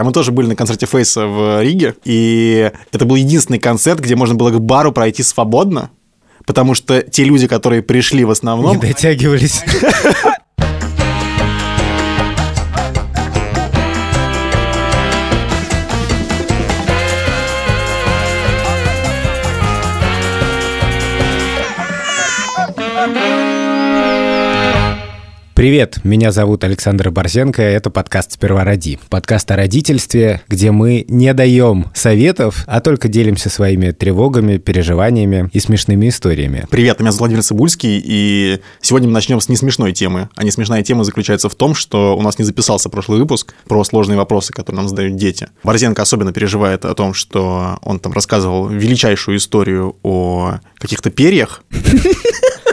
Мы тоже были на концерте Фейса в Риге, и это был единственный концерт, где можно было к бару пройти свободно, потому что те люди, которые пришли в основном... Не дотягивались. Привет, меня зовут Александр Борзенко, это подкаст «Сперва роди». Подкаст о родительстве, где мы не даем советов, а только делимся своими тревогами, переживаниями и смешными историями. Привет, меня зовут Владимир Цибульский, и сегодня мы начнем с несмешной темы. А несмешная тема заключается в том, что у нас не записался прошлый выпуск про сложные вопросы, которые нам задают дети. Борзенко особенно переживает о том, что он там рассказывал величайшую историю о каких-то перьях,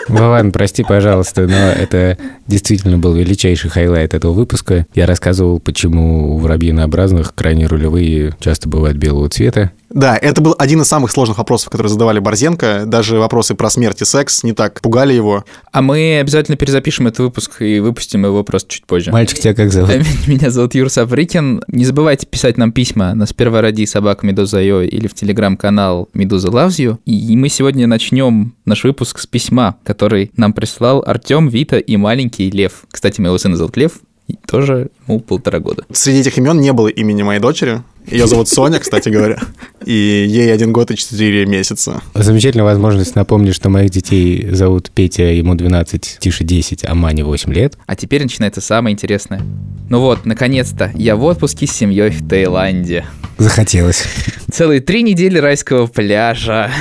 Вован, прости, пожалуйста, но это действительно был величайший highlight этого выпуска. Я рассказывал, почему у воробьинообразных крайние рулевые часто бывают белого цвета. Да, это был один из самых сложных вопросов, которые задавали Борзенко. Даже вопросы про смерть и секс не так пугали его. А мы обязательно перезапишем этот выпуск и выпустим его просто чуть позже. Мальчик, тебя как зовут? Меня зовут Юра Сапрыкин. Не забывайте писать нам письма на сперва роди собака meduza.io или в телеграм-канал Meduza Loves You. И мы сегодня начнем наш выпуск с письма, который нам прислал Артем, Вита и маленький Лев. Кстати, моего сына зовут Лев, и тоже ему полтора года. Среди этих имен не было имени моей дочери. Ее зовут Соня, кстати говоря. И ей один год и четыре месяца. Замечательная возможность напомнить, что моих детей зовут Петя, ему 12, Тише 10, а Мане 8 лет. А теперь начинается самое интересное. Ну вот, наконец-то, я в отпуске с семьей в Таиланде. Захотелось. Целые три недели райского пляжа.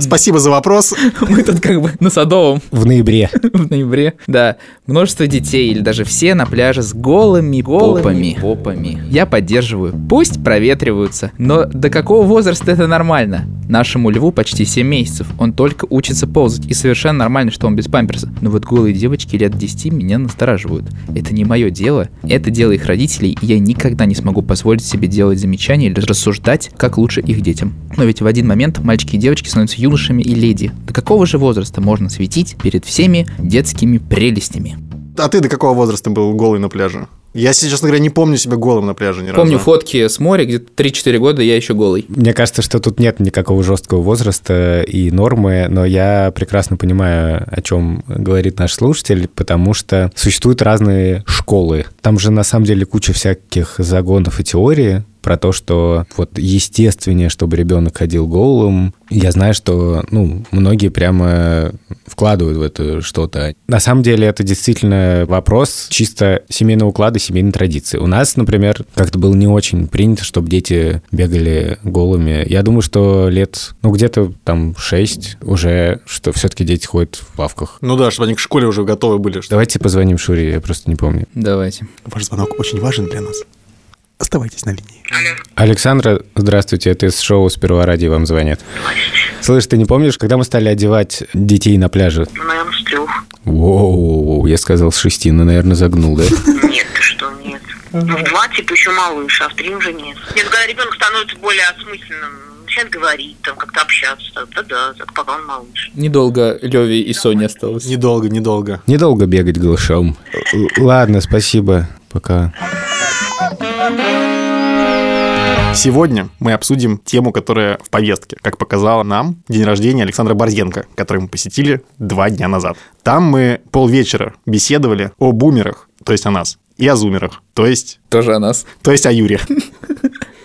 Спасибо за вопрос. Мы тут как бы на Садовом. В ноябре. В ноябре, да. Множество детей или даже все на пляже с голыми, голыми попами. попами. Я поддерживаю. Пусть проветриваются. Но до какого возраста это нормально? Нашему льву почти 7 месяцев. Он только учится ползать. И совершенно нормально, что он без памперса. Но вот голые девочки лет 10 меня настораживают. Это не мое дело. Это дело их родителей. И я никогда не смогу позволить себе делать замечания или рассуждать, как лучше их детям. Но ведь в один момент мальчики и девочки становятся юношами и леди. До какого же возраста можно светить перед всеми детскими прелестями? А ты до какого возраста был голый на пляже? Я, честно говоря, не помню себя голым на пляже ни разу. Помню фотки с моря, где-то 3-4 года я еще голый. Мне кажется, что тут нет никакого жесткого возраста и нормы, но я прекрасно понимаю, о чем говорит наш слушатель, потому что существуют разные школы. Там же на самом деле куча всяких загонов и теорий, про то, что вот естественнее, чтобы ребенок ходил голым. Я знаю, что ну, многие прямо вкладывают в это что-то. На самом деле это действительно вопрос чисто семейного уклада, семейной традиции. У нас, например, как-то было не очень принято, чтобы дети бегали голыми. Я думаю, что лет, ну, где-то там 6 уже, что все-таки дети ходят в плавках. Ну да, чтобы они к школе уже готовы были. Что... Давайте позвоним Шуре, я просто не помню. Давайте. Ваш звонок очень важен для нас. Оставайтесь на линии. Алло. Александра, здравствуйте, это из шоу «Сперва ради» вам звонят. Слышь, ты не помнишь, когда мы стали одевать детей на пляже? Ну, наверное, с трех. Воу, я сказал с шести, ну, наверное, загнул, да? Нет, ты что, нет. Ну, в два, типа, еще малыш, а в три уже нет. Нет, когда ребенок становится более осмысленным, начинает говорить, там, как-то общаться, да-да, пока он малыш. Недолго Леви и Соне осталось. Недолго, недолго. Недолго бегать голышом. Ладно, спасибо, пока. Сегодня мы обсудим тему, которая в повестке, как показала нам день рождения Александра Борзенко, который мы посетили два дня назад. Там мы полвечера беседовали о бумерах, то есть о нас, и о зумерах, то есть... Тоже о нас. То есть о Юре.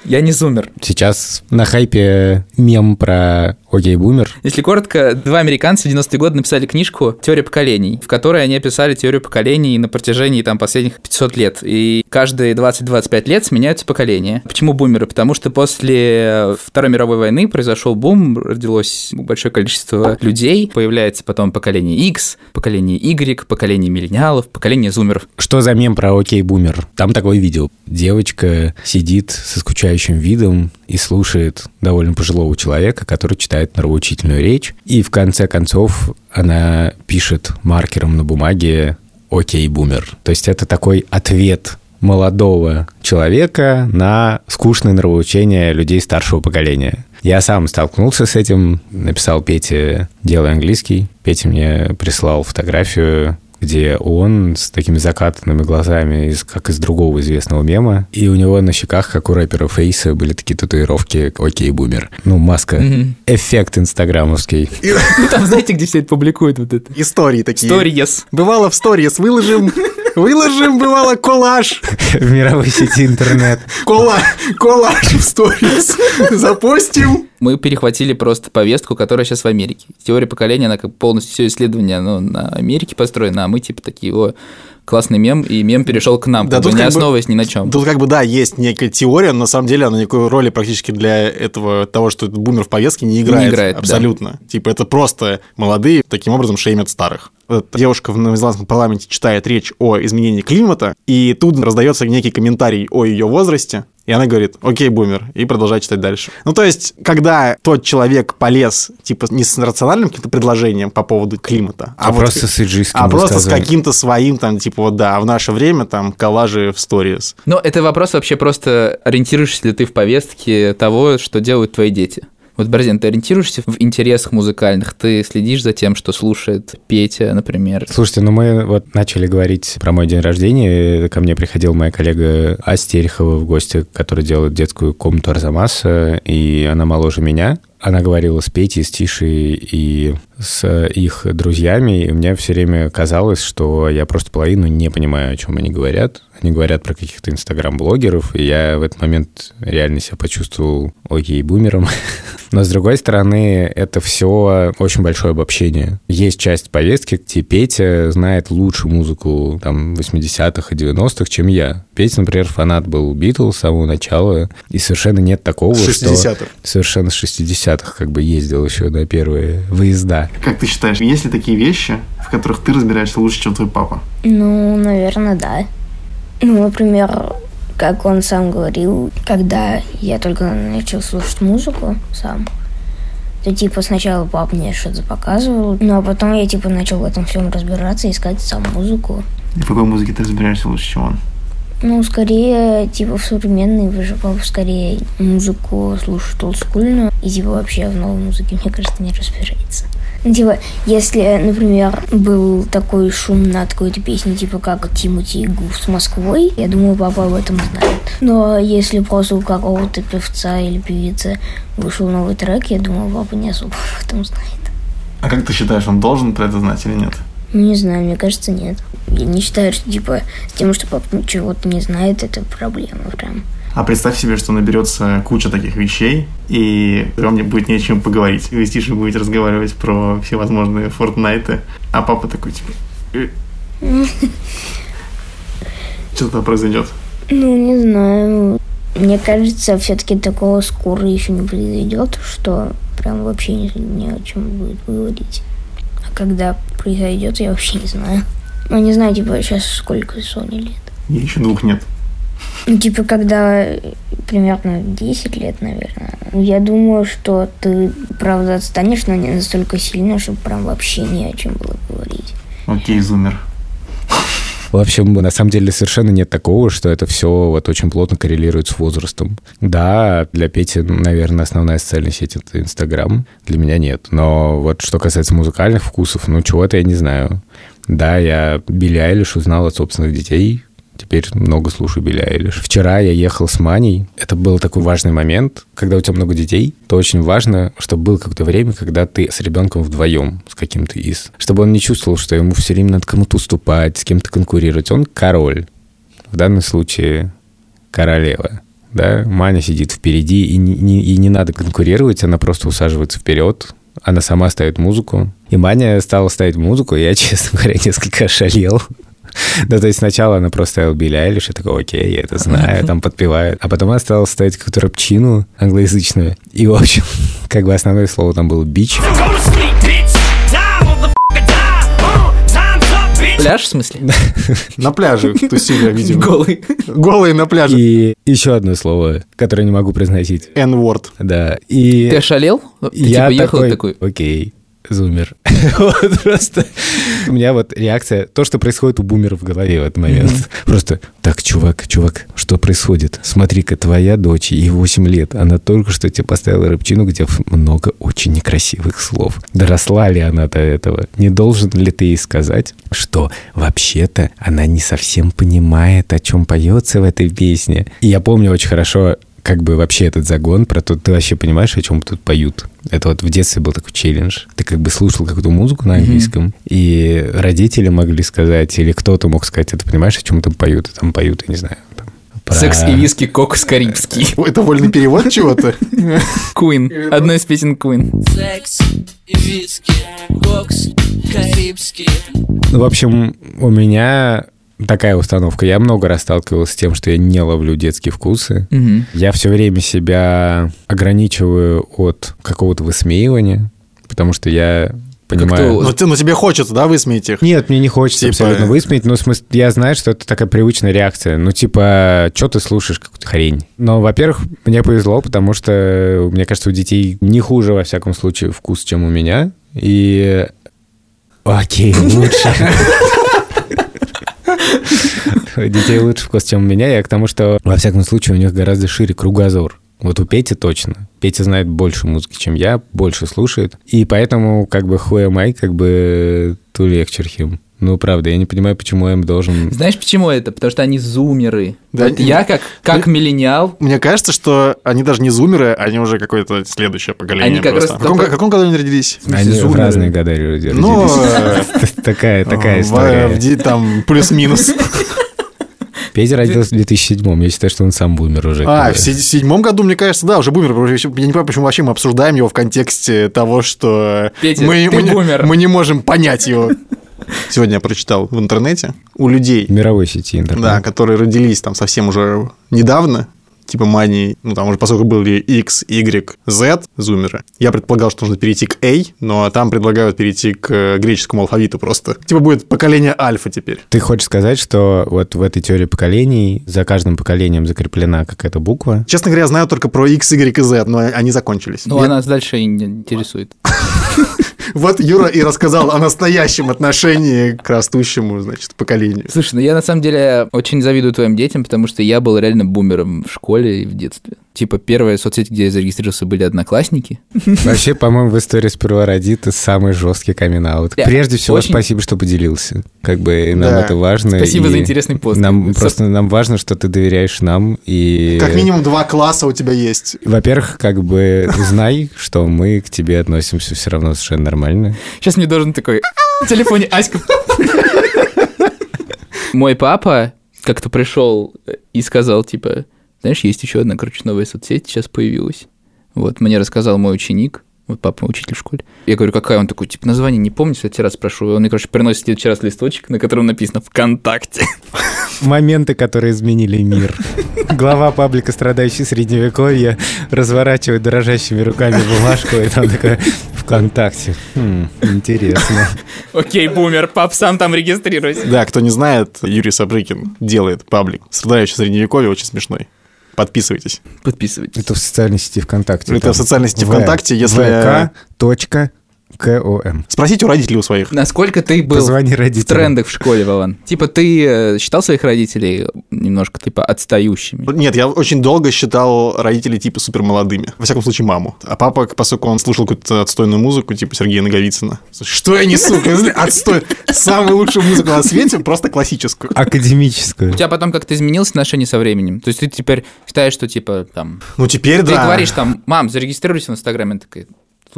Я не зумер. Сейчас на хайпе мем про Окей, бумер. Если коротко, два американца в 90-е годы написали книжку «Теория поколений», в которой они описали теорию поколений на протяжении там последних 500 лет. И каждые 20-25 лет сменяются поколения. Почему бумеры? Потому что после Второй мировой войны произошел бум, родилось большое количество людей, появляется потом поколение X, поколение Y, поколение миллениалов, поколение зумеров. Что за мем про Окей, бумер? Там такое видео. Девочка сидит со скучающим видом и слушает довольно пожилого человека, который читает нравоучительную речь, и в конце концов она пишет маркером на бумаге «Окей, бумер». То есть это такой ответ молодого человека на скучное нравоучение людей старшего поколения. Я сам столкнулся с этим, написал Пете «Делай английский». Петя мне прислал фотографию где он с такими закатанными глазами, из, как из другого известного мема, и у него на щеках, как у рэпера Фейса, были такие татуировки «Окей, бумер». Ну, маска. Эффект инстаграмовский. Ну, Там знаете, где все это публикуют вот это? Истории такие. Stories. Бывало в сторис выложим, выложим, бывало коллаж, В мировой сети интернет. кола, коллаж в сторис запостим. Мы перехватили просто повестку, которая сейчас в Америке. Теория поколения, она как полностью все исследование оно на Америке построено, а мы типа такие, о, классный мем, и мем перешел к нам, Да, тут не как бы- основываясь ни на чем. Тут как бы, да, есть некая теория, но на самом деле она никакой роли практически для этого, того, что этот бумер в повестке не играет. играет, да. Абсолютно. Типа это просто молодые таким образом шеймят старых. Девушка в новозеландском парламенте читает речь о изменении климата, и тут раздается некий комментарий о ее возрасте, и она говорит, окей, бумер, и продолжает читать дальше. Ну, то есть, когда тот человек полез, типа, не с рациональным каким-то предложением по поводу климата, А вот просто с иджийским а просто с каким-то своим, там, типа, вот, да, в наше время, там, коллажи в сторис. Но это вопрос вообще просто, ориентируешься ли ты в повестке того, что делают твои дети? Вот, Борзен, ты ориентируешься в интересах музыкальных? Ты следишь за тем, что слушает Петя, например? Слушайте, ну мы вот начали говорить про мой день рождения. Ко мне приходила моя коллега Ася Терехова в гости, которая делает детскую комнату Арзамаса, и она моложе меня. Она говорила с Петей, с Тишей и с их друзьями, и мне все время казалось, что я просто половину не понимаю, о чем они говорят. Они говорят про каких-то инстаграм-блогеров, и я в этот момент реально себя почувствовал окей бумером. Но, с другой стороны, это все очень большое обобщение. Есть часть повестки, где Петя знает лучше музыку там 80-х и 90-х, чем я. Петя, например, фанат был Битлз с самого начала, и совершенно нет такого, С что... 60-х. Совершенно с 60-х как бы ездил еще на первые выезда. Как ты считаешь, есть ли такие вещи, в которых ты разбираешься лучше, чем твой папа? Ну, наверное, да. Ну, например, как он сам говорил, когда я только начал слушать музыку сам, то типа сначала папа мне что-то показывал, ну а потом я типа начал в этом всем разбираться, искать сам музыку. В какой музыке ты разбираешься лучше, чем он? Ну, скорее, типа, в современной, вы же папа скорее музыку слушает олдскульную, и типа вообще в новой музыке, мне кажется, не разбирается. Ну, типа, если, например, был такой шум над какой-то песней, типа как Тимати и Гуф с Москвой, я думаю, папа об этом знает. Но если просто у какого-то певца или певицы вышел новый трек, я думаю, папа не особо об этом знает. А как ты считаешь, он должен про это знать или нет? Ну, не знаю, мне кажется, нет. Я не считаю, что, типа, с тем, что папа чего-то не знает, это проблема прям. А представь себе, что наберется куча таких вещей, и вам не будет не о чем поговорить. Вы с Тишей будете разговаривать про всевозможные фортнайты, а папа такой, типа... «Э». Что тогда произойдет? Ну, не знаю. Мне кажется, все-таки такого скоро еще не произойдет, что прям вообще ни, ни о чем будет говорить. А когда произойдет, я вообще не знаю. Ну, не знаю, типа, сейчас сколько Соне лет. Ей еще двух нет. Ну, типа, когда примерно 10 лет, наверное. Ну, Я думаю, что ты, правда, отстанешь, но не настолько сильно, чтобы прям вообще ни о чем было говорить. Окей, зумер. В общем, на самом деле совершенно нет такого, что это все вот очень плотно коррелирует с возрастом. Да, для Пети, наверное, основная социальная сеть — это Инстаграм. Для меня нет. Но вот что касается музыкальных вкусов, ну, чего-то я не знаю. Да, я Билли Айлиш узнал от собственных детей, Теперь много слушаю Билли Айлиш. Вчера я ехал с Маней. Это был такой важный момент. Когда у тебя много детей, то очень важно, чтобы было какое-то время, когда ты с ребенком вдвоем, с каким-то из. Чтобы он не чувствовал, что ему все время надо кому-то уступать, с кем-то конкурировать. Он король. В данном случае королева. Да? Маня сидит впереди, и не, не- и не надо конкурировать, она просто усаживается вперед, она сама ставит музыку. И Маня стала ставить музыку, и я, честно говоря, несколько ошалел. Да, то есть сначала она просто ставила Билли Айлиш, я такой, окей, я это знаю, там подпевает. А потом она стала ставить какую-то рэпчину англоязычную. И, в общем, как бы основное слово там было бич. Пляж, в смысле? На пляже тусили, видимо. Голый. Голые на пляже. И еще одно слово, которое не могу произносить. N-word. Да, и... Ты ошалел? Ты я типа ехал такой, такой, окей, зумер. Вот просто у меня вот реакция, то, что происходит у бумеров в голове в этот момент. Просто, так, чувак, чувак, что происходит? Смотри-ка, твоя дочь, ей 8 лет, она только что тебе поставила рыбчину, где много очень некрасивых слов. Доросла ли она до этого? Не должен ли ты ей сказать, что вообще-то она не совсем понимает, о чем поется в этой песне? И я помню очень хорошо как бы вообще этот загон про то, ты вообще понимаешь, о чем тут поют. Это вот в детстве был такой челлендж. Ты как бы слушал какую-то музыку на английском, и родители могли сказать, или кто-то мог сказать, «А ты понимаешь, о чем там поют, и там поют, я не знаю, там, про- Секс и виски, кокос карибский. Это вольный перевод чего-то? Куин. Одна из песен Куин. Секс и виски, кокс карибский. Ну, в общем, у меня такая установка. Я много раз сталкивался с тем, что я не ловлю детские вкусы. Мгм. Я все время себя ограничиваю от какого-то высмеивания, потому что я понимаю... Как-то Ну, ты- ну, тебе хочется, да, высмеять их? Нет, мне не хочется Типа- абсолютно высмеять, но в смысле, я знаю, что это такая привычная реакция. Ну, типа, что ты слушаешь какую-то хрень? Но, во-первых, мне повезло, потому что, мне кажется, у детей не хуже, во всяком случае, вкус, чем у меня. И... Окей, лучше. Детей лучше вкус, чем у меня. Я к тому, что, во всяком случае, у них гораздо шире кругозор. Вот у Пети точно. Петя знает больше музыки, чем я, больше слушает. И поэтому, как бы, am I, как бы, to lecture him. Ну, правда, я не понимаю, почему я им должен... Знаешь, почему это? Потому что они зумеры. Да, Вот я как, как миллениал, Мне кажется, что они даже не зумеры, они уже какое-то следующее поколение. Они как просто. раз в, каком, только- в каком году они родились? Они в зумеры. разные года родились. Ну, Такая, такая в- история. в там плюс-минус. Петя родился в 2007 Я считаю, что он сам бумер уже. А, в седьмом году, мне кажется, да, уже бумер. Я не понимаю, почему вообще мы обсуждаем его в контексте того, что Петя, мы, ты мы не- бумер. мы не можем понять его. Сегодня я прочитал в интернете у людей, мировой сети интернет. да, которые родились там совсем уже недавно, типа мании, ну там уже поскольку были X, Y, Z, зумеры. Я предполагал, что нужно перейти к A, но там предлагают перейти к э, греческому алфавиту просто. Типа будет поколение альфа теперь. Ты хочешь сказать, что вот в этой теории поколений за каждым поколением закреплена какая-то буква? Честно говоря, я знаю только про X, Y и Z, но они закончились. ну, Я- она дальше и не интересует. Вот Юра и рассказал о настоящем отношении к растущему, значит, поколению. Слушай, ну я на самом деле очень завидую твоим детям, потому что я был реально бумером в школе и в детстве. Типа первая соцсеть, где я зарегистрировался, были одноклассники. Вообще, по-моему, в истории сперва родит самый жесткий камин Я Прежде всего, очень- спасибо, что поделился. Как бы нам Да. это важно. Спасибо и за интересный пост. Нам Со- просто нам важно, что ты доверяешь нам и Как минимум два класса у тебя есть. Во-первых, как бы знай, что мы к тебе относимся все равно совершенно нормально. Сейчас мне должен такой в телефоне Аська. Мой папа как-то пришел и сказал, типа, знаешь, есть еще одна, короче, новая соцсеть сейчас появилась. Вот, мне рассказал мой ученик, вот папа учитель в школе. Я говорю, какая? Он такой, типа, название не помню, в следующий раз спрошу. Он мне, короче, приносит в следующий раз листочек, на котором написано «ВКонтакте». Моменты, которые изменили мир. Глава паблика, страдающий средневековье, разворачивает дрожащими руками бумажку, и там такая ВКонтакте. Хм, интересно. Окей, бумер, пап, сам там регистрируйся. Да, кто не знает, Юрий Сабрыкин делает паблик. Страдающий средневековье, очень смешной. Подписывайтесь. Подписывайтесь. Это в социальной сети ВКонтакте. Это там. в социальной сети ВКонтакте, если- vk.com. Спросите у родителей у своих. Насколько ты был Позвони в родителям. трендах в школе, Вован? Типа, ты э, считал своих родителей немножко, типа, отстающими? Нет, я очень долго считал родителей типа супер молодыми. Во всяком случае, маму. А папа, поскольку он слушал какую-то отстойную музыку, типа Сергея Наговицына. Что я несу? Отстой. Самую лучшую музыку на свете, просто классическую. Академическую. У тебя потом как-то изменилось отношение со временем? То есть ты теперь считаешь, что, типа, там... Ну, теперь Ты да. говоришь, там, мам, зарегистрируйся в Инстаграме. Она такая,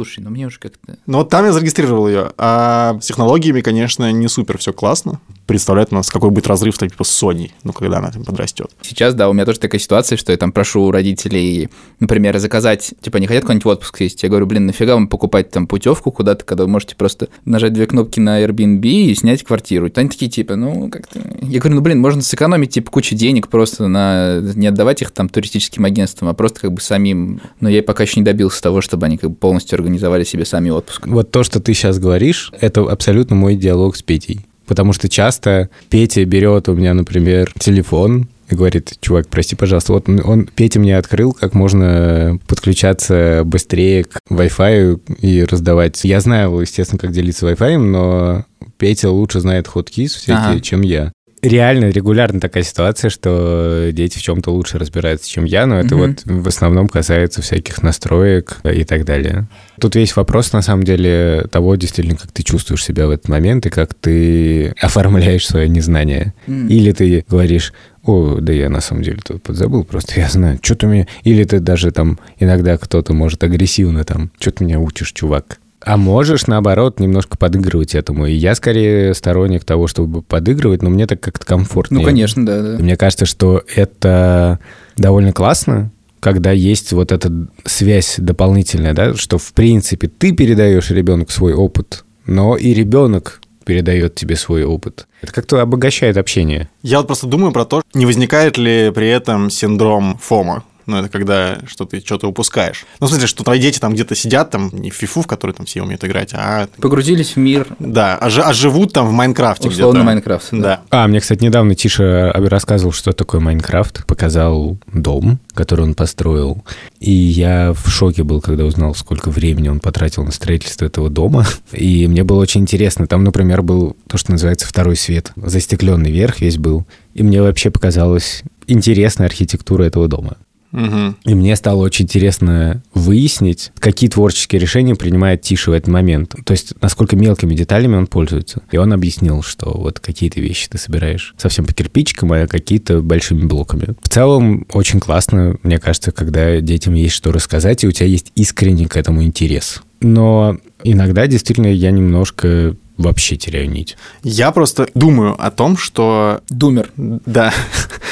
слушай, ну мне уже как-то... Ну, вот там я зарегистрировал ее. А с технологиями, конечно, не супер все классно. Представляет у нас, какой будет разрыв там, типа, с Sony, ну, когда она там подрастет. Сейчас, да, у меня тоже такая ситуация, что я там прошу у родителей, например, заказать, типа, не хотят какой-нибудь отпуск съездить? Я говорю, блин, нафига вам покупать там путевку куда-то, когда вы можете просто нажать две кнопки на Airbnb и снять квартиру. И они такие, типа, ну, как-то... Я говорю, ну, блин, можно сэкономить, типа, кучу денег просто на... Не отдавать их там туристическим агентствам, а просто как бы самим... Но я пока еще не добился того, чтобы они как бы полностью организовали себе сами отпуск. Вот то, что ты сейчас говоришь, это абсолютно мой диалог с Петей. Потому что часто Петя берет у меня, например, телефон и говорит, чувак, прости, пожалуйста, вот он, он Петя мне открыл, как можно подключаться быстрее к Wi-Fi и раздавать. Я знаю, естественно, как делиться Wi-Fi, но Петя лучше знает хоткис всякие, Ага. чем я. Реально, регулярно такая ситуация, что дети в чем-то лучше разбираются, чем я, но это Мгм. вот в основном касается всяких настроек и так далее. Тут весь вопрос, на самом деле, того, действительно, как ты чувствуешь себя в этот момент и как ты оформляешь свое незнание. М. Или ты говоришь, о, да я на самом деле тут подзабыл, просто я знаю, что ты мне... Или ты даже там, иногда кто-то может агрессивно там, что ты меня учишь, чувак. А можешь, наоборот, немножко подыгрывать этому. И я скорее сторонник того, чтобы подыгрывать, но мне так как-то комфортнее. Ну, конечно, да, да. Мне кажется, что это довольно классно, когда есть вот эта связь дополнительная, да, что в принципе ты передаешь ребенку свой опыт, но и ребенок передает тебе свой опыт. Это как-то обогащает общение. Я вот просто думаю про то, не возникает ли при этом синдром ФОМа. Ну, это когда что ты что-то упускаешь. Ну, в смысле, что твои дети там где-то сидят, там, не в фифу, в который там все умеют играть, а, Погрузились в мир, да, а, жи- а живут там в Майнкрафте условно, где-то. Майнкрафт. Да. А, мне, кстати, недавно Тиша рассказывал, что такое Майнкрафт. Показал дом, который он построил. И я в шоке был, когда узнал, сколько времени он потратил на строительство этого дома. И мне было очень интересно. Там, например, был то, что называется второй свет. Застекленный верх весь был. И мне вообще показалась интересная архитектура этого дома. И мне стало очень интересно выяснить, какие творческие решения принимает Тиша в этот момент. То есть, насколько мелкими деталями он пользуется. И он объяснил, что вот какие-то вещи ты собираешь совсем по кирпичикам, а какие-то большими блоками. В целом, очень классно, мне кажется, когда детям есть что рассказать, и у тебя есть искренний к этому интерес. Но иногда действительно я немножко вообще теряю нить. Я просто думаю о том, что... Думер. Да,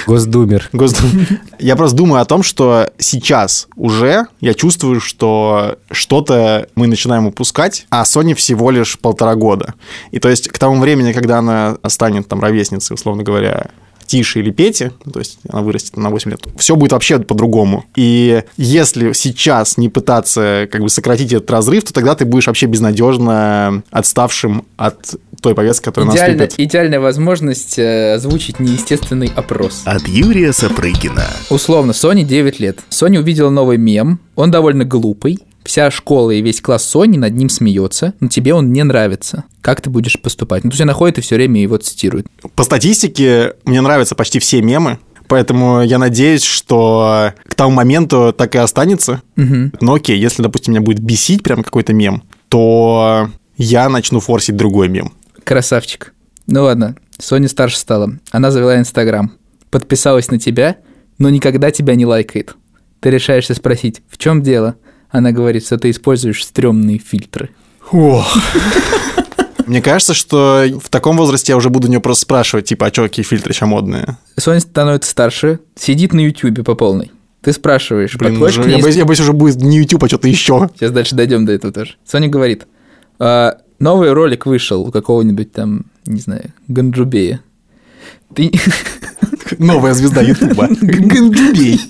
Госдумер. Госдум. Я просто думаю о том, что сейчас уже я чувствую, что что-то мы начинаем упускать, а Sony всего лишь полтора года. И то есть к тому времени, когда она станет там ровесницей, условно говоря, Тише или Пети, ну, то есть она вырастет на 8 лет, все будет вообще по-другому. И если сейчас не пытаться как бы сократить этот разрыв, то тогда ты будешь вообще безнадежно отставшим от той повестки, которая Идеально- наступит. идеальная возможность э, озвучить неестественный опрос. От Юрия Сапрыгина. Условно, Соне 9 лет. Соня увидела новый мем, он довольно глупый. Вся школа и весь класс Сони над ним смеется, но тебе он не нравится. Как ты будешь поступать? Ну, то есть она ходит и все время его цитирует. По статистике мне нравятся почти все мемы, поэтому я надеюсь, что к тому моменту так и останется. Мгм. Но окей, если, допустим, меня будет бесить прям какой-то мем, то я начну форсить другой мем. Красавчик. Ну ладно, Соня старше стала. Она завела Инстаграм. Подписалась на тебя, но никогда тебя не лайкает. Ты решаешься спросить, в чем дело? Она говорит, что ты используешь стрёмные фильтры. Мне кажется, что в таком возрасте я уже буду у нее просто спрашивать, типа, а что, какие фильтры сейчас модные? Соня становится старше, сидит на Ютубе по полной. Ты спрашиваешь, Блин, уже- к ней я, боюсь, я боюсь, уже будет не YouTube, а что-то еще. Сейчас дальше дойдем до этого тоже. Соня говорит, «А, новый ролик вышел у какого-нибудь там, не знаю, Ганджубея. Ты, Новая звезда Ютуба. Гангибей.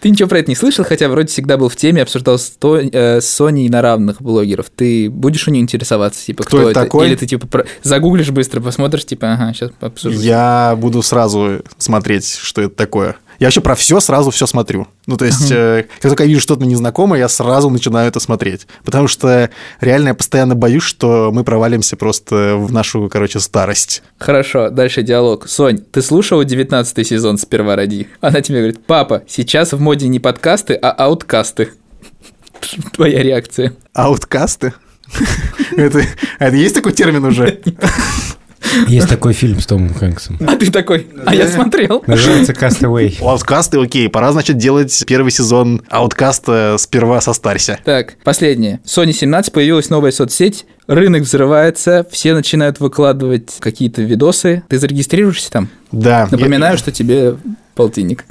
ты ничего про это не слышал, хотя вроде всегда был в теме, обсуждал с, То- э, с Соней на равных блогеров. Ты будешь у нее интересоваться, типа, Кто кто, это такой? Или ты, типа, про- загуглишь быстро, посмотришь, типа, ага, сейчас обсужу. Я буду сразу смотреть, что это такое. Я вообще про все сразу все смотрю. Ну, то есть, э, как только я вижу что-то незнакомое, я сразу начинаю это смотреть. Потому что реально я постоянно боюсь, что мы провалимся просто в нашу, короче, старость. Хорошо, дальше диалог. Сонь, ты слушала 19 сезон «Сперва ради»? Она тебе говорит, папа, сейчас в моде не подкасты, а ауткасты. Твоя реакция. Ауткасты? Это есть такой термин уже? Есть такой фильм с Томом Хэнксом. А ты такой, а я смотрел. Называется «Castaway». Ауткасты, окей, пора, значит, делать первый сезон ауткаста сперва состарься. Так, последнее. Sony 17 появилась новая соцсеть, рынок взрывается, все начинают выкладывать какие-то видосы. Ты зарегистрируешься там? Да. Напоминаю, что тебе полтинник.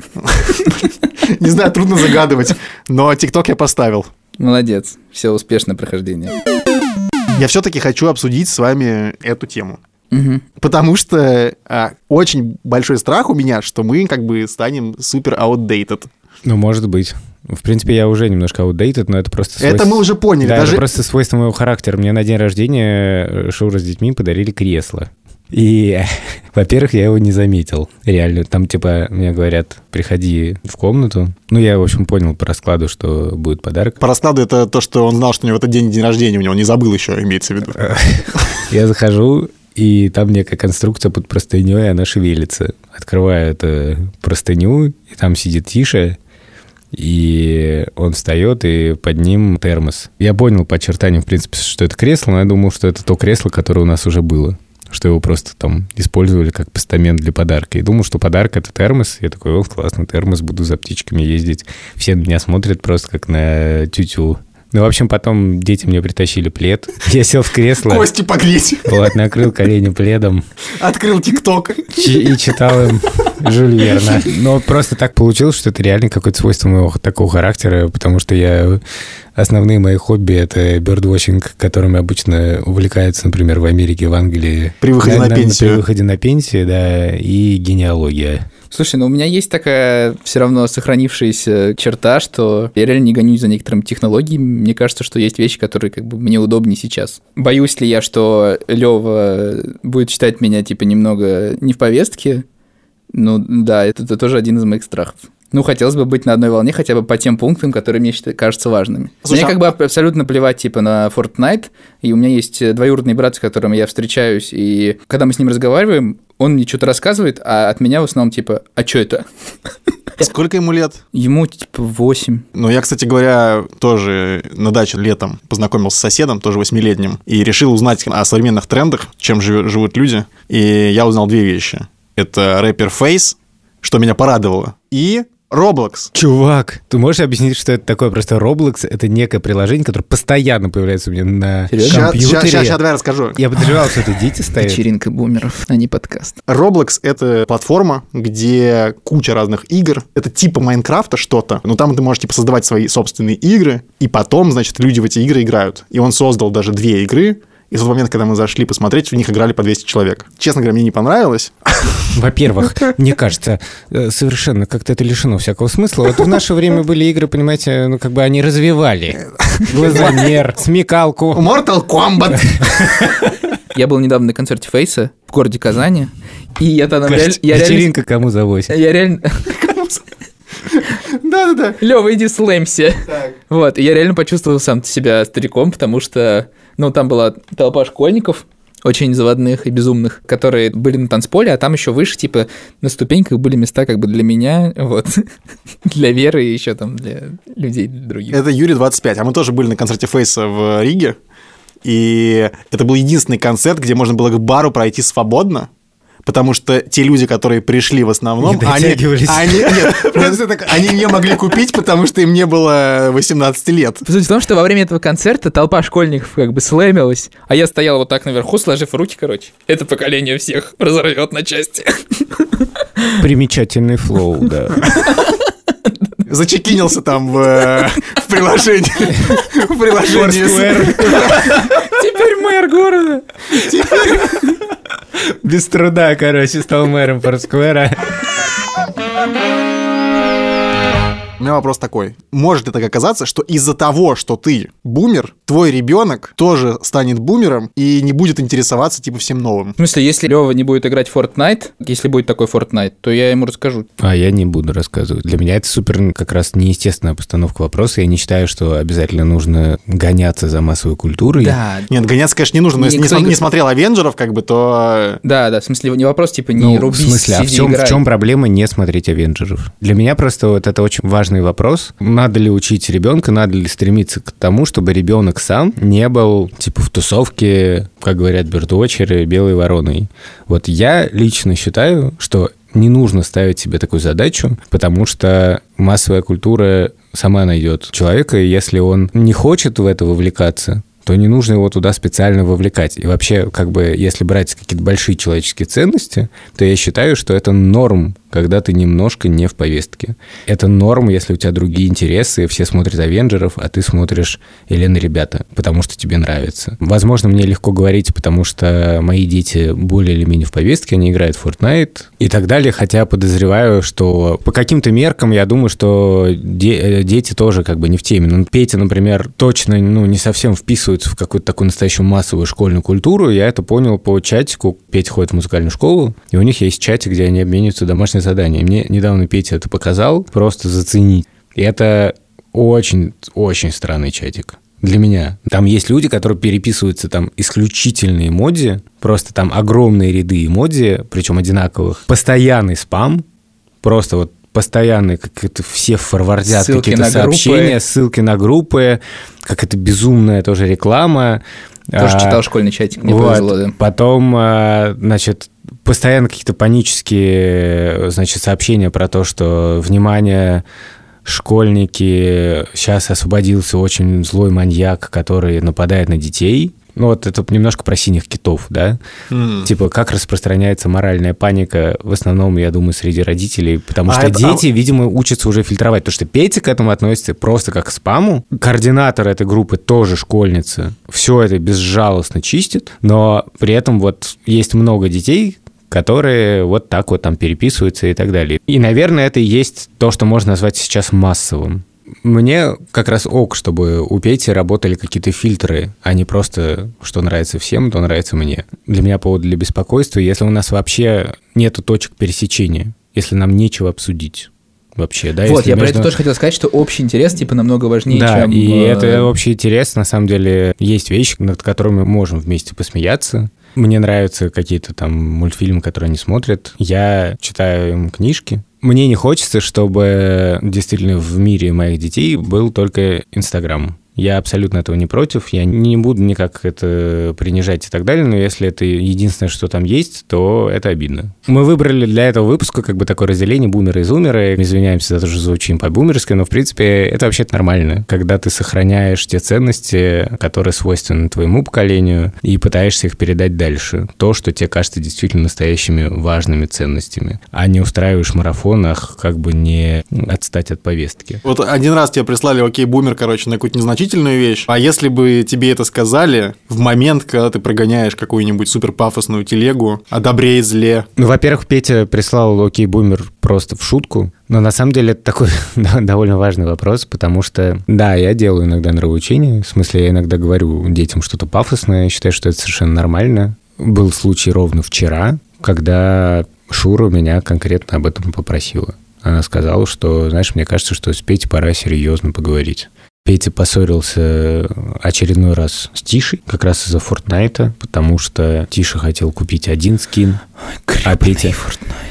не знаю, трудно загадывать, но ТикТок я поставил. Молодец, все успешное прохождение. Я все-таки хочу обсудить с вами эту тему. Мгм. Потому что а, очень большой страх у меня, что мы как бы станем супер outdated. Ну, может быть. В принципе, я уже немножко outdated, но это просто... Это свойств- мы уже поняли. Да, Даже это просто свойство моего характера. Мне на день рождения э, Шура с детьми подарили кресло. И, во-первых, я его не заметил. Реально, там типа мне говорят, приходи в комнату. Ну, я, в общем, понял по раскладу, что будет подарок. По раскладу это то, что он знал, что у него в этот день день рождения, у него не забыл еще, имеется в виду. Я захожу, и там некая конструкция под простыней, она шевелится. Открываю эту простыню, и там сидит Тиша, и он встает, и под ним термос. Я понял по очертаниям, в принципе, что это кресло, но я думал, что это то кресло, которое у нас уже было что его просто там использовали как постамент для подарка. И думал, что подарок — это термос. Я такой, о, классный термос, буду за птичками ездить. Все на меня смотрят просто как на тютю. Ну, в общем, потом дети мне притащили плед. Я сел в кресло. Кости погреть. Вот, накрыл колени пледом Открыл ТикТок. и читал им Жюль Верна. Но просто так получилось, что это реально какое-то свойство моего такого характера, потому что я... Основные мои хобби — это бёрдвотчинг, которым обычно увлекаются, например, в Америке, в Англии. При выходе на пенсию. При выходе на пенсию, да, и генеалогия. Слушай, ну у меня есть такая все равно сохранившаяся черта, что я реально не гонюсь за некоторыми технологиями. Мне кажется, что есть вещи, которые как бы мне удобнее сейчас. Боюсь ли я, что Лева будет считать меня типа немного не в повестке? Ну да, это, это тоже один из моих страхов. Ну, хотелось бы быть на одной волне хотя бы по тем пунктам, которые мне считаю, кажутся важными. Слушай, мне а- как бы аб- абсолютно плевать, типа, на Fortnite, и у меня есть э, двоюродный брат, с которым я встречаюсь, и когда мы с ним разговариваем, он мне что-то рассказывает, а от меня в основном, типа, а что это? Сколько ему лет? Ему, типа, 8. Ну, я, кстати говоря, тоже на даче летом познакомился с соседом, тоже восьмилетним, и решил узнать о современных трендах, чем живут люди. И я узнал две вещи. Это рэпер Фейс, что меня порадовало, и Roblox. Чувак, ты можешь объяснить, что это такое? Просто Roblox — это некое приложение, которое постоянно появляется у меня на Серьезно? компьютере. Сейчас, давай расскажу. Я подозревал, что это дети стоят. Вечеринка бумеров, а не подкаст. Roblox — это платформа, где куча разных игр. Это типа Майнкрафта что-то, но там ты можешь типа создавать свои собственные игры, и потом, значит, люди в эти игры играют. И он создал даже две игры, и в тот момент, когда мы зашли посмотреть, в них играли по 200 человек. Честно говоря, мне не понравилось. Во-первых, мне кажется, э, совершенно как-то это лишено всякого смысла. Вот в наше время были игры, понимаете, ну как бы они развивали глазомер, смекалку. Mortal Kombat. Я был недавно на концерте Фейса в городе Казани, и я там реально... Вечеринка кому за 8. Я реально... Да-да-да. Лева, иди слэмся. Вот, и я реально почувствовал сам себя стариком, потому что, ну, там была толпа школьников, очень заводных и безумных, которые были на танцполе, а там еще выше, типа, на ступеньках были места как бы для меня, вот, для Веры и еще там для людей других. Это Юрий 25, а мы тоже были на концерте Фейса в Риге, и это был единственный концерт, где можно было к бару пройти свободно, потому что те люди, которые пришли в основном, Не они, они, нет, Просто так- они не могли купить, потому что им не было 18 лет. Суть в том, что во время этого концерта толпа школьников как бы слэмилась, а я стоял вот так наверху, сложив руки, короче. Это поколение всех разорвет на части. Примечательный флоу, да. Зачекинился там в, э, в приложении. В приложении. Теперь мэр города. Без труда, короче, стал мэром Форсквера. У меня вопрос такой. Может ли так оказаться, что из-за того, что ты бумер, твой ребенок тоже станет бумером и не будет интересоваться типа всем новым? В смысле, если Лева не будет играть в Fortnite, если будет такой Fortnite, то я ему расскажу. А я не буду рассказывать. Для меня это супер как раз неестественная постановка вопроса. Я не считаю, что обязательно нужно гоняться за массовой культурой. Да, Нет, гоняться, конечно, не нужно, но если не, Никто смо- не- не смотрел Авенджеров, как бы, то... да, да, в смысле, не вопрос, типа, не Ну, рубись, в смысле, а в чем, в чем проблема не смотреть Авенджеров? Для меня просто вот это очень важный вопрос. Надо ли учить ребенка, надо ли стремиться к тому, чтобы ребенок сам не был, типа, в тусовке, как говорят бёрдвотчеры, белой вороной. Вот я лично считаю, что не нужно ставить себе такую задачу, потому что массовая культура сама найдет человека, и если он не хочет в это вовлекаться, то не нужно его туда специально вовлекать. И вообще, как бы, если брать какие-то большие человеческие ценности, то я считаю, что это норм когда ты немножко не в повестке. Это норм, если у тебя другие интересы, все смотрят «Авенджеров», а ты смотришь «Елена, ребята», потому что тебе нравится. Возможно, мне легко говорить, потому что мои дети более или менее в повестке, они играют в Fortnite и так далее, хотя подозреваю, что по каким-то меркам я думаю, что де- э, дети тоже как бы не в теме. Ну, Петя, например, точно ну, не совсем вписывается в какую-то такую настоящую массовую школьную культуру. Я это понял по чатику. Петя ходит в музыкальную школу, и у них есть чатик, где они обмениваются домашними заданиями. Мне недавно Петя это показал, просто заценить. И это очень-очень странный чатик для меня. Там есть люди, которые переписываются там исключительные эмодзи, просто там огромные ряды эмодзи, причем одинаковых. Постоянный спам, просто вот постоянные, как это все форвардят какие-то сообщения, группы. ссылки на группы, как это безумная тоже реклама. Тоже А, читал школьный чатик, мне вот. повезло, да. Потом, а, значит, постоянно какие-то панические, значит, сообщения про то, что внимание школьники, сейчас освободился очень злой маньяк, который нападает на детей. Ну вот это немножко про синих китов, да? М. Типа, как распространяется моральная паника, в основном, я думаю, среди родителей, потому А что это- дети, видимо, учатся уже фильтровать, потому что Петя к этому относится просто как к спаму. Координатор этой группы тоже школьница. Все это безжалостно чистит, но при этом вот есть много детей, которые вот так вот там переписываются и так далее. И, наверное, это и есть то, что можно назвать сейчас массовым. Мне как раз ок, чтобы у Пети работали какие-то фильтры, а не просто, что нравится всем, то нравится мне. Для меня повод для беспокойства, если у нас вообще нету точек пересечения, если нам нечего обсудить вообще, да? Вот, я про между- это тоже хотел сказать, что общий интерес, типа, намного важнее, да, чем... и э, это общий интерес, на самом деле, есть вещи, над которыми мы можем вместе посмеяться. Мне нравятся какие-то там мультфильмы, которые они смотрят. Я читаю им книжки. Мне не хочется, чтобы действительно в мире моих детей был только Инстаграм. Я абсолютно этого не против. Я не буду никак это принижать и так далее, но если это единственное, что там есть, то это обидно. Мы выбрали для этого выпуска как бы такое разделение бумеры и зумеры. Извиняемся за то, что звучим по-бумерски, но в принципе это вообще-то нормально, когда ты сохраняешь те ценности, которые свойственны твоему поколению, и пытаешься их передать дальше. То, что тебе кажется действительно настоящими важными ценностями, а не устраиваешь марафон, ах, как бы не отстать от повестки. Вот один раз тебе прислали окей, бумер, короче, на какую-то незначительную вещь. А если бы тебе это сказали в момент, когда ты прогоняешь какую-нибудь супер пафосную телегу о добре и зле, Ну, во-первых, Петя прислал «Окей, бумер» просто в шутку. Но на самом деле это такой довольно важный вопрос, потому что, да, я делаю иногда нравоучения. В смысле, я иногда говорю детям что-то пафосное, считаю, что это совершенно нормально. Был случай ровно вчера, когда Шура меня конкретно об этом попросила. Она сказала, что, знаешь, мне кажется, что с Петей пора серьезно поговорить. Петя поссорился очередной раз с Тишей, как раз из-за Фортнайта, потому что Тиша хотел купить один скин, а Петя,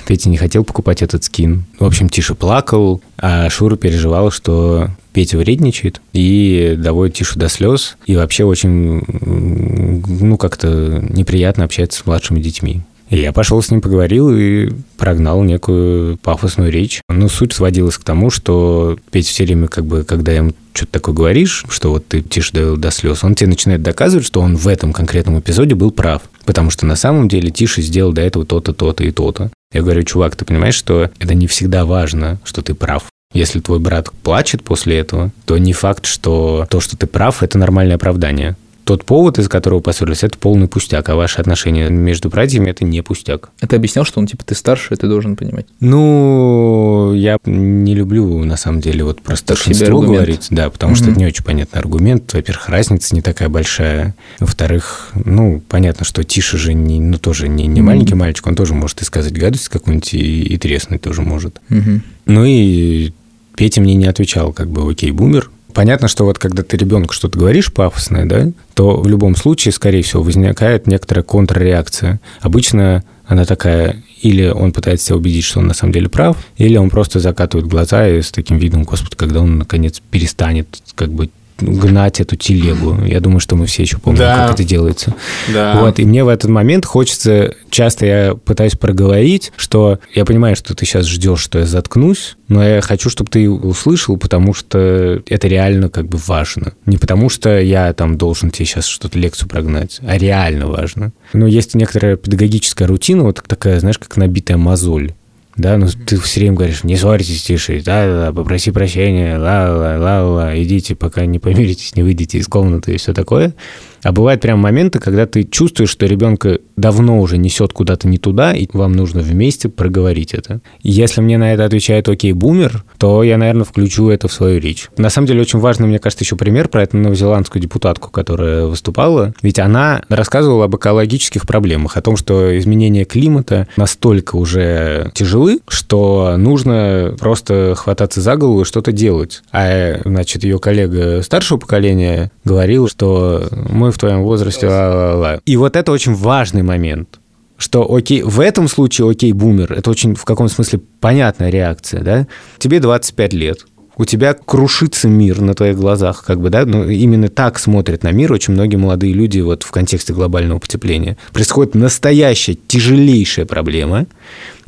Петя не хотел покупать этот скин. В общем, Тиша плакал, а Шура переживал, что Петя вредничает и доводит Тишу до слез, и вообще очень, ну, как-то неприятно общаться с младшими детьми. Я пошел с ним поговорил и прогнал некую пафосную речь. Ну, суть сводилась к тому, что Петя все время, как бы, когда ему что-то такое говоришь, что вот ты Тише довел до слез, он тебе начинает доказывать, что он в этом конкретном эпизоде был прав. Потому что на самом деле Тиша сделал до этого то-то, то-то и то-то. Я говорю, чувак, ты понимаешь, что это не всегда важно, что ты прав. Если твой брат плачет после этого, то не факт, что то, что ты прав, это нормальное оправдание. Тот повод, из которого поссорились, это полный пустяк, а ваши отношения между братьями – это не пустяк. А ты объяснял, что он, типа, ты старше, ты должен понимать. Ну, я не люблю, на самом деле, вот про старшинство говорить, да, потому что Мгм. это не очень понятный аргумент. Во-первых, разница не такая большая. Во-вторых, ну, понятно, что Тиша же не, ну, тоже не, не Мгм. маленький мальчик, он тоже может и сказать гадость какую-нибудь, и, и треснуть тоже может. Мгм. Ну и Петя мне не отвечал, как бы, окей, бумер. Понятно, что вот когда ты ребенку что-то говоришь пафосное, да, то в любом случае, скорее всего, возникает некоторая контрреакция. Обычно она такая, или он пытается себя убедить, что он на самом деле прав, или он просто закатывает глаза и с таким видом, господи, когда он наконец перестанет как бы гнать эту телегу. Я думаю, что мы все еще помним, Да. как это делается. да. Вот, и мне в этот момент хочется, часто я пытаюсь проговорить, что я понимаю, что ты сейчас ждешь, что я заткнусь, но я хочу, чтобы ты услышал, потому что это реально как бы важно. Не потому что я там должен тебе сейчас что-то лекцию прогнать, а реально важно. Но есть некоторая педагогическая рутина, вот такая, знаешь, как набитая мозоль. Да, ну ты все время говоришь, не ссорьтесь тише, да-да-да, попроси прощения, ла-ла-ла-ла, идите, пока не помиритесь, не выйдете из комнаты и все такое. А бывают прям моменты, когда ты чувствуешь, что ребенка давно уже несет куда-то не туда, и вам нужно вместе проговорить это. Если мне на это отвечает «Окей, бумер», то я, наверное, включу это в свою речь. На самом деле, очень важный, мне кажется, еще пример про эту новозеландскую депутатку, которая выступала. Ведь она рассказывала об экологических проблемах, о том, что изменения климата настолько уже тяжелы, что нужно просто хвататься за голову и что-то делать. А, значит, ее коллега старшего поколения говорил, что мы в твоем возрасте, ла-ла-ла. И вот это очень важный момент что окей, в этом случае окей, бумер, это очень в каком смысле понятная реакция, да? Тебе 25 лет, у тебя крушится мир на твоих глазах, как бы, да, ну, именно так смотрят на мир очень многие молодые люди вот в контексте глобального потепления. Происходит настоящая, тяжелейшая проблема,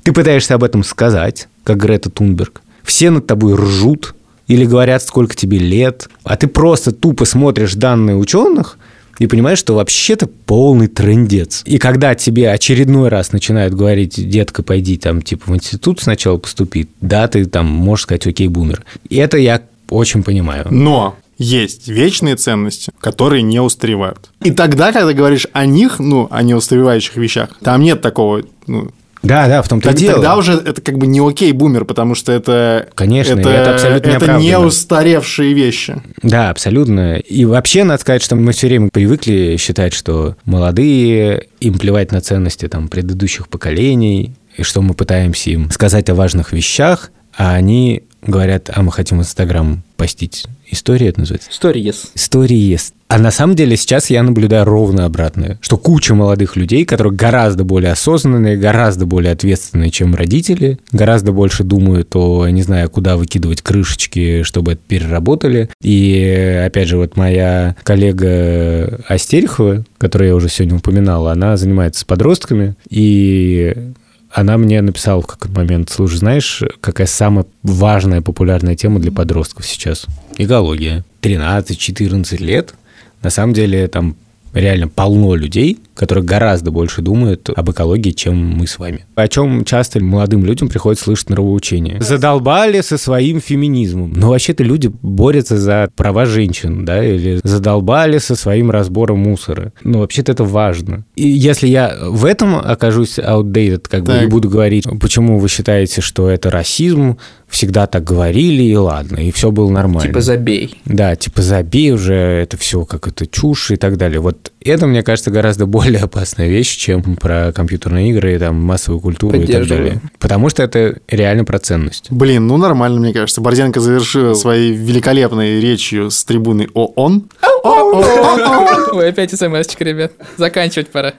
ты пытаешься об этом сказать, как Грета Тунберг, все над тобой ржут, или говорят, сколько тебе лет, а ты просто тупо смотришь данные ученых и понимаешь, что вообще-то полный трендец. И когда тебе очередной раз начинают говорить, детка, пойди там типа в институт сначала поступи, да, ты там можешь сказать, окей, бумер. И это я очень понимаю. Но есть вечные ценности, которые не устаревают. И тогда, когда говоришь о них, ну, о неустаревающих вещах, там нет такого, ну, Да, да, в том-то и дело. тогда уже это как бы не окей бумер, потому что это... Конечно, это, это абсолютно это не устаревшие вещи. Да, абсолютно. И вообще, надо сказать, что мы все время привыкли считать, что молодые, им плевать на ценности там, предыдущих поколений, и что мы пытаемся им сказать о важных вещах, а они говорят, а мы хотим Инстаграм постить. История это называется? Stories. Есть. А на самом деле сейчас я наблюдаю ровно обратное, что куча молодых людей, которые гораздо более осознанные, гораздо более ответственные, чем родители, гораздо больше думают о, не знаю, куда выкидывать крышечки, чтобы это переработали. И опять же, вот моя коллега Астерихова, которую я уже сегодня упоминал, она занимается с подростками, и она мне написала в какой-то момент, слушай, знаешь, какая самая важная популярная тема для подростков сейчас? Экология. 13-14 лет. На самом деле там реально полно людей, которые гораздо больше думают об экологии, чем мы с вами. О чем часто молодым людям приходится слышать нравоучения. Задолбали со своим феминизмом. Но вообще-то люди борются за права женщин, да, или задолбали со своим разбором мусора. Ну, вообще-то это важно. И если я в этом окажусь outdated, как бы, Так. и буду говорить, почему вы считаете, что это расизм, всегда так говорили, и ладно, и все было нормально. Типа забей. Да, типа забей уже, это все как это чушь и так далее. Вот это, мне кажется, гораздо более опасная вещь, чем про компьютерные игры, там, массовую культуру и так далее. Потому что это реально про ценность. Блин, ну нормально, мне кажется. Борзенко завершил своей великолепной речью с трибуны ООН. Ой, опять смс-очка, ребят. Заканчивать пора.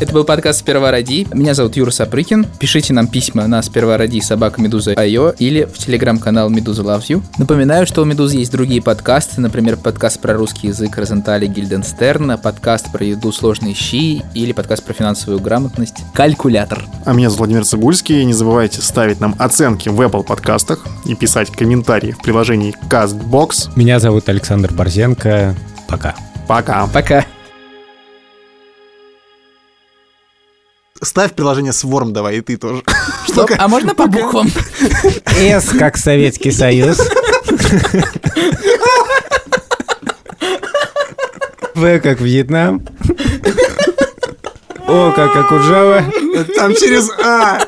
Это был подкаст «Сперва ради». Меня зовут Юра Сапрыкин. Пишите нам письма на «Сперва ради» собака Медуза Айо или в телеграм-канал Медуза Loves You. Напоминаю, что у Медузы есть другие подкасты, например, подкаст про русский язык Розентали Гильденстерна, подкаст про еду сложные щи или подкаст про финансовую грамотность «Калькулятор». А меня зовут Владимир Цибульский. Не забывайте ставить нам оценки в Apple подкастах и писать комментарии в приложении CastBox. Меня зовут Александр Борзенко. Пока. Пока. Пока. Ставь приложение Swarm давай, и ты тоже. Стоп, а можно по буквам? С как Советский Союз. В как Вьетнам. О как Акуджава. Там через А.